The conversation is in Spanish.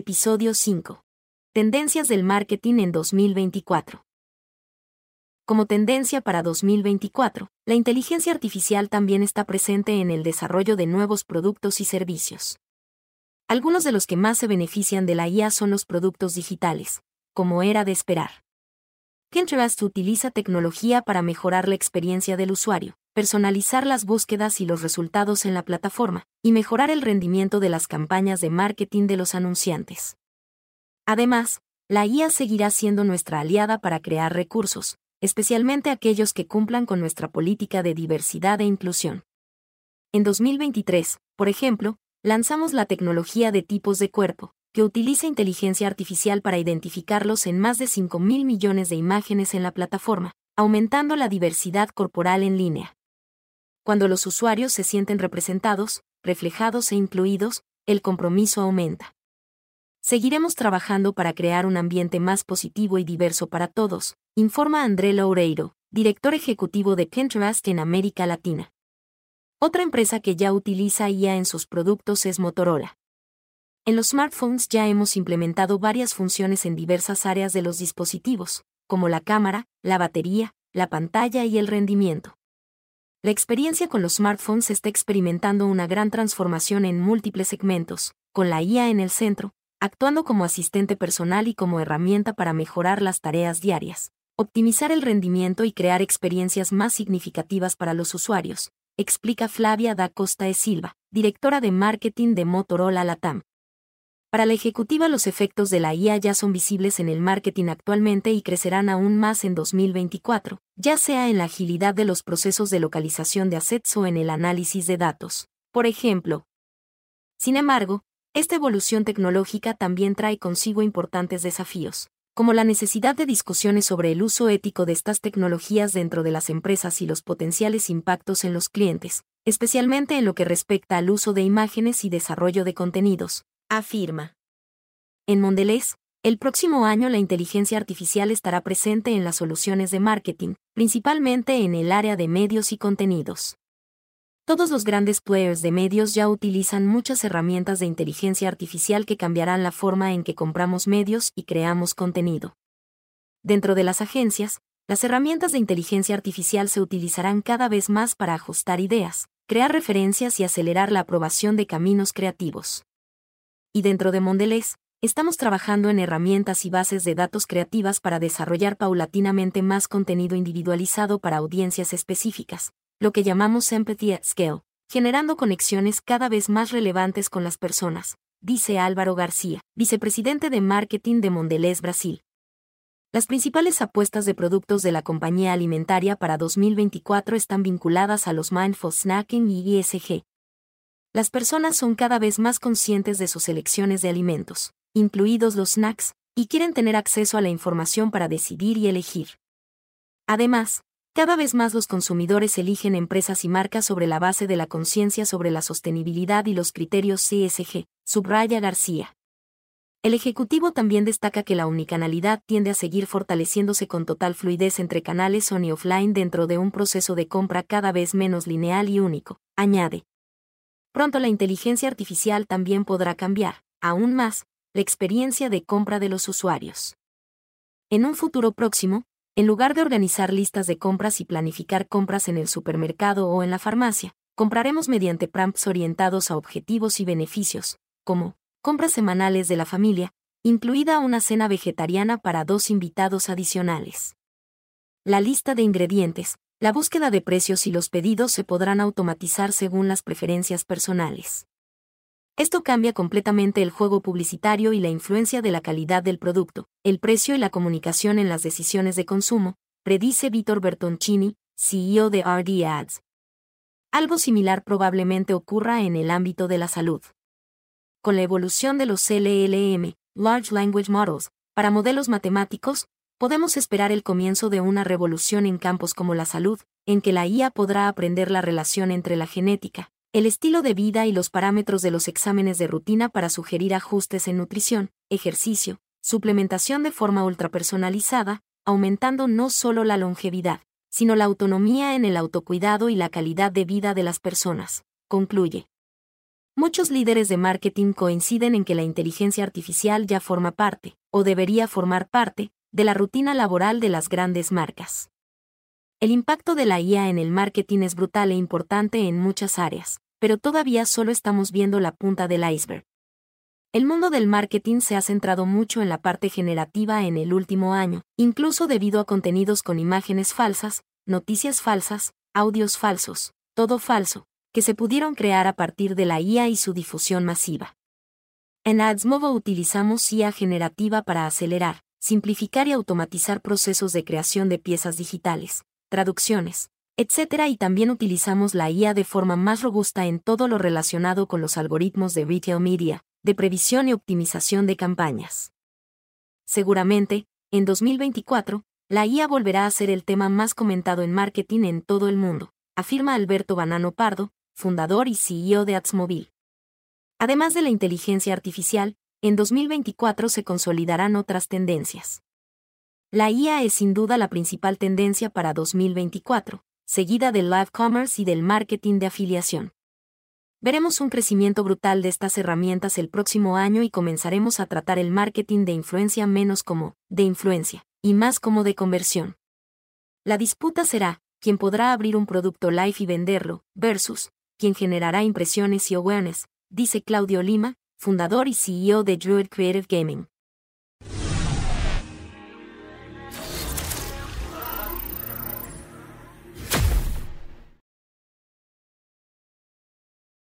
Episodio 5. Tendencias del marketing en 2024. Como tendencia para 2024, la inteligencia artificial también está presente en el desarrollo de nuevos productos y servicios. Algunos de los que más se benefician de la IA son los productos digitales, como era de esperar. Pinterest utiliza tecnología para mejorar la experiencia del usuario, personalizar las búsquedas y los resultados en la plataforma, y mejorar el rendimiento de las campañas de marketing de los anunciantes. Además, la IA seguirá siendo nuestra aliada para crear recursos, especialmente aquellos que cumplan con nuestra política de diversidad e inclusión. En 2023, por ejemplo, lanzamos la tecnología de tipos de cuerpo, que utiliza inteligencia artificial para identificarlos en más de 5.000 millones de imágenes en la plataforma, aumentando la diversidad corporal en línea. Cuando los usuarios se sienten representados, reflejados e incluidos, el compromiso aumenta. Seguiremos trabajando para crear un ambiente más positivo y diverso para todos, informa André Loureiro, director ejecutivo de Pinterest en América Latina. Otra empresa que ya utiliza IA en sus productos es Motorola. En los smartphones ya hemos implementado varias funciones en diversas áreas de los dispositivos, como la cámara, la batería, la pantalla y el rendimiento. La experiencia con los smartphones está experimentando una gran transformación en múltiples segmentos, con la IA en el centro, actuando como asistente personal y como herramienta para mejorar las tareas diarias optimizar el rendimiento y crear experiencias más significativas para los usuarios, explica Flavia da Costa e Silva, directora de marketing de Motorola Latam. Para la ejecutiva los efectos de la IA ya son visibles en el marketing actualmente y crecerán aún más en 2024, ya sea en la agilidad de los procesos de localización de assets o en el análisis de datos. Por ejemplo. Sin embargo, esta evolución tecnológica también trae consigo importantes desafíos como la necesidad de discusiones sobre el uso ético de estas tecnologías dentro de las empresas y los potenciales impactos en los clientes, especialmente en lo que respecta al uso de imágenes y desarrollo de contenidos, afirma. En Mondelez, el próximo año la inteligencia artificial estará presente en las soluciones de marketing, principalmente en el área de medios y contenidos. Todos los grandes players de medios ya utilizan muchas herramientas de inteligencia artificial que cambiarán la forma en que compramos medios y creamos contenido. Dentro de las agencias, las herramientas de inteligencia artificial se utilizarán cada vez más para ajustar ideas, crear referencias y acelerar la aprobación de caminos creativos. Y dentro de Mondelez, estamos trabajando en herramientas y bases de datos creativas para desarrollar paulatinamente más contenido individualizado para audiencias específicas, lo que llamamos empathy at scale, generando conexiones cada vez más relevantes con las personas, dice Álvaro García, vicepresidente de marketing de Mondelez Brasil. Las principales apuestas de productos de la compañía alimentaria para 2024 están vinculadas a los mindful snacking y ESG. Las personas son cada vez más conscientes de sus elecciones de alimentos, incluidos los snacks, y quieren tener acceso a la información para decidir y elegir. Además, cada vez más los consumidores eligen empresas y marcas sobre la base de la conciencia sobre la sostenibilidad y los criterios CSG, subraya García. El Ejecutivo también destaca que la unicanalidad tiende a seguir fortaleciéndose con total fluidez entre canales on y offline dentro de un proceso de compra cada vez menos lineal y único, añade. Pronto la inteligencia artificial también podrá cambiar, aún más, la experiencia de compra de los usuarios. En un futuro próximo, en lugar de organizar listas de compras y planificar compras en el supermercado o en la farmacia, compraremos mediante prompts orientados a objetivos y beneficios, como compras semanales de la familia, incluida una cena vegetariana para dos invitados adicionales. La lista de ingredientes, la búsqueda de precios y los pedidos se podrán automatizar según las preferencias personales. Esto cambia completamente el juego publicitario y la influencia de la calidad del producto, el precio y la comunicación en las decisiones de consumo, predice Vitor Bertoncini, CEO de RD Ads. Algo similar probablemente ocurra en el ámbito de la salud. Con la evolución de los LLM, Large Language Models, para modelos matemáticos, podemos esperar el comienzo de una revolución en campos como la salud, en que la IA podrá aprender la relación entre la genética, el estilo de vida y los parámetros de los exámenes de rutina para sugerir ajustes en nutrición, ejercicio, suplementación de forma ultrapersonalizada, aumentando no solo la longevidad, sino la autonomía en el autocuidado y la calidad de vida de las personas, concluye. Muchos líderes de marketing coinciden en que la inteligencia artificial ya forma parte, o debería formar parte, de la rutina laboral de las grandes marcas. El impacto de la IA en el marketing es brutal e importante en muchas áreas, pero todavía solo estamos viendo la punta del iceberg. El mundo del marketing se ha centrado mucho en la parte generativa en el último año, incluso debido a contenidos con imágenes falsas, noticias falsas, audios falsos, todo falso, que se pudieron crear a partir de la IA y su difusión masiva. En AdsMovo utilizamos IA generativa para acelerar, simplificar y automatizar procesos de creación de piezas digitales, traducciones, etc. Y también utilizamos la IA de forma más robusta en todo lo relacionado con los algoritmos de retail media, de previsión y optimización de campañas. Seguramente, en 2024, la IA volverá a ser el tema más comentado en marketing en todo el mundo, afirma Alberto Banano Pardo, fundador y CEO de AdsMobile. Además de la inteligencia artificial, en 2024 se consolidarán otras tendencias. La IA es sin duda la principal tendencia para 2024, seguida del live commerce y del marketing de afiliación. Veremos un crecimiento brutal de estas herramientas el próximo año y comenzaremos a tratar el marketing de influencia menos como de influencia y más como de conversión. La disputa será, quién podrá abrir un producto live y venderlo, versus, quien generará impresiones y awareness, dice Claudio Lima, fundador y CEO de Druid Creative Gaming.